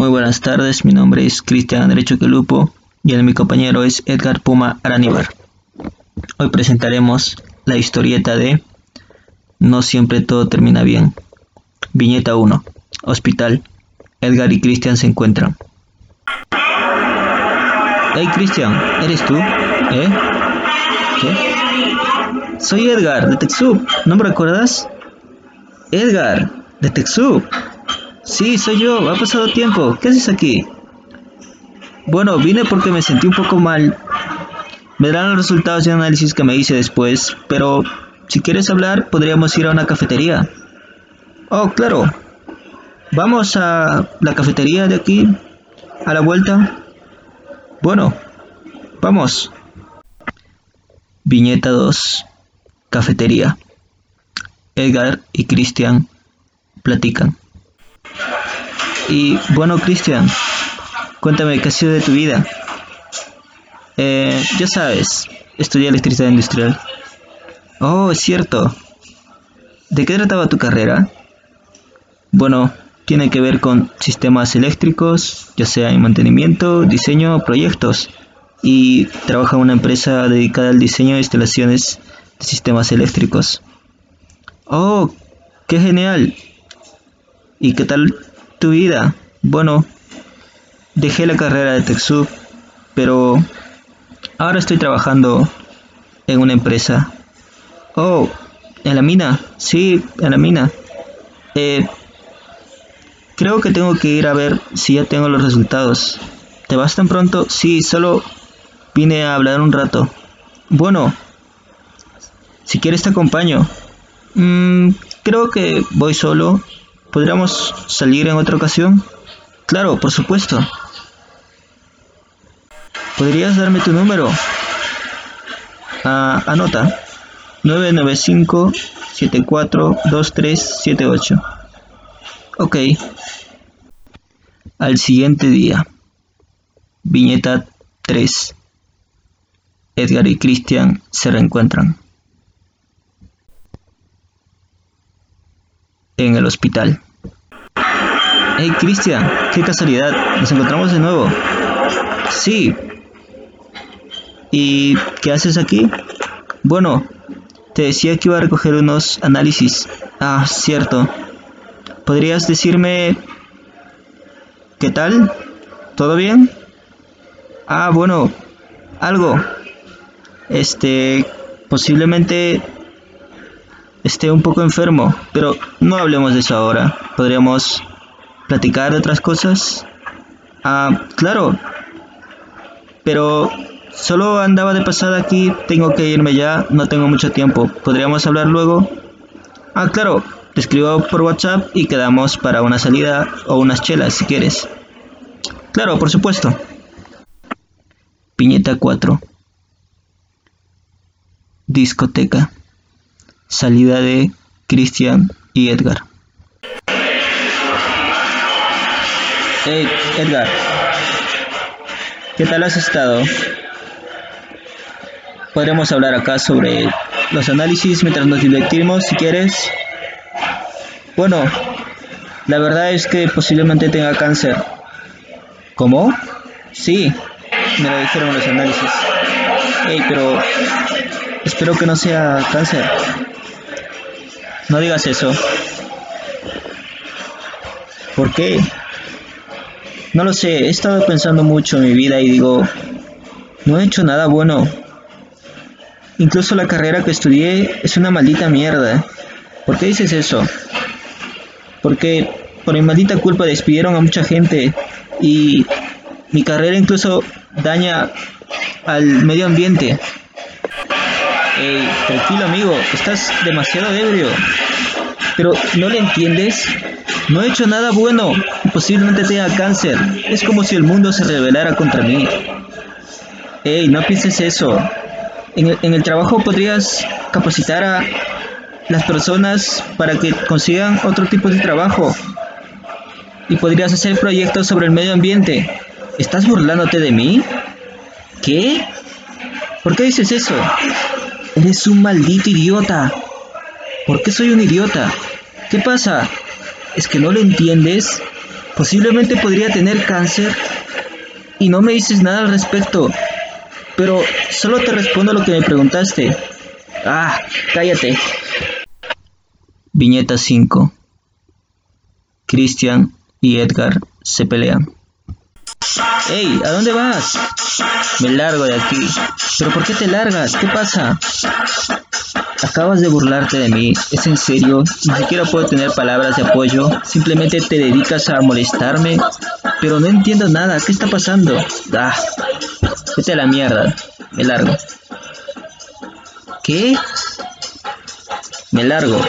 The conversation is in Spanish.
Muy buenas tardes, mi nombre es Cristian Derecho Quelupo y el mi compañero es Edgar Puma Araníbar. Hoy presentaremos la historieta de No siempre todo termina bien. Viñeta 1. Hospital. Edgar y Cristian se encuentran. Hey Cristian, ¿eres tú? ¿Eh? Soy Edgar, de TechSoup. ¿No me recuerdas? Edgar, de TechSoup. Sí, soy yo, ha pasado tiempo. ¿Qué haces aquí? Bueno, vine porque me sentí un poco mal. Me darán los resultados de análisis que me hice después, pero si quieres hablar, podríamos ir a una cafetería. Oh, claro. Vamos a la cafetería de aquí, a la vuelta. Bueno, vamos. Viñeta 2. Cafetería. Edgar y Cristian platican. Y bueno, Cristian, cuéntame qué ha sido de tu vida. Eh, ya sabes, estudié electricidad industrial. Oh, es cierto. ¿De qué trataba tu carrera? Bueno, tiene que ver con sistemas eléctricos, ya sea en mantenimiento, diseño proyectos. Y trabaja en una empresa dedicada al diseño de instalaciones de sistemas eléctricos. Oh, qué genial. ¿Y qué tal tu vida? Bueno, dejé la carrera de TechSoup, pero ahora estoy trabajando en una empresa. Oh, en la mina. Sí, en la mina. Eh, creo que tengo que ir a ver si ya tengo los resultados. ¿Te vas tan pronto? Sí, solo vine a hablar un rato. Bueno, si quieres te acompaño. Mm, creo que voy solo ¿Podríamos salir en otra ocasión? Claro, por supuesto. ¿Podrías darme tu número? Ah, anota. 995-742378. Ok. Al siguiente día. Viñeta 3. Edgar y Christian se reencuentran. En el hospital. Hey Cristian, qué casualidad, nos encontramos de nuevo. Sí. ¿Y qué haces aquí? Bueno, te decía que iba a recoger unos análisis. Ah, cierto. ¿Podrías decirme qué tal? ¿Todo bien? Ah, bueno, algo. Este, posiblemente esté un poco enfermo, pero no hablemos de eso ahora. ¿Podríamos platicar de otras cosas? Ah, claro. Pero solo andaba de pasada aquí, tengo que irme ya, no tengo mucho tiempo. ¿Podríamos hablar luego? Ah, claro. Te escribo por WhatsApp y quedamos para una salida o unas chelas si quieres. Claro, por supuesto. Piñeta 4. Discoteca. Salida de Christian y Edgar. Hey, Edgar. ¿Qué tal has estado? Podremos hablar acá sobre los análisis mientras nos divertimos, si quieres. Bueno, la verdad es que posiblemente tenga cáncer. ¿Cómo? Sí, me lo dijeron los análisis. Hey, pero espero que no sea cáncer. No digas eso. ¿Por qué? No lo sé, he estado pensando mucho en mi vida y digo, no he hecho nada bueno. Incluso la carrera que estudié es una maldita mierda. ¿Por qué dices eso? Porque por mi maldita culpa despidieron a mucha gente y mi carrera incluso daña al medio ambiente. Tranquilo amigo, estás demasiado ebrio. Pero ¿no le entiendes? No he hecho nada bueno posiblemente tenga cáncer. Es como si el mundo se rebelara contra mí. Ey, no pienses eso. En el trabajo podrías capacitar a las personas para que consigan otro tipo de trabajo. Y podrías hacer proyectos sobre el medio ambiente. ¿Estás burlándote de mí? ¿Qué? ¿Por qué dices eso? Eres un maldito idiota. ¿Por qué soy un idiota? ¿Qué pasa? ¿Es que no lo entiendes? Posiblemente podría tener cáncer y no me dices nada al respecto. Pero solo te respondo lo que me preguntaste. Ah, cállate. Viñeta 5. Christian y Edgar se pelean. ¡Ey! ¿A dónde vas? Me largo de aquí. ¿Pero por qué te largas? ¿Qué pasa? Acabas de burlarte de mí. ¿Es en serio? Ni siquiera puedo tener palabras de apoyo. Simplemente te dedicas a molestarme. Pero no entiendo nada. ¿Qué está pasando? Ah, vete a la mierda. Me largo. ¿Qué? Me largo.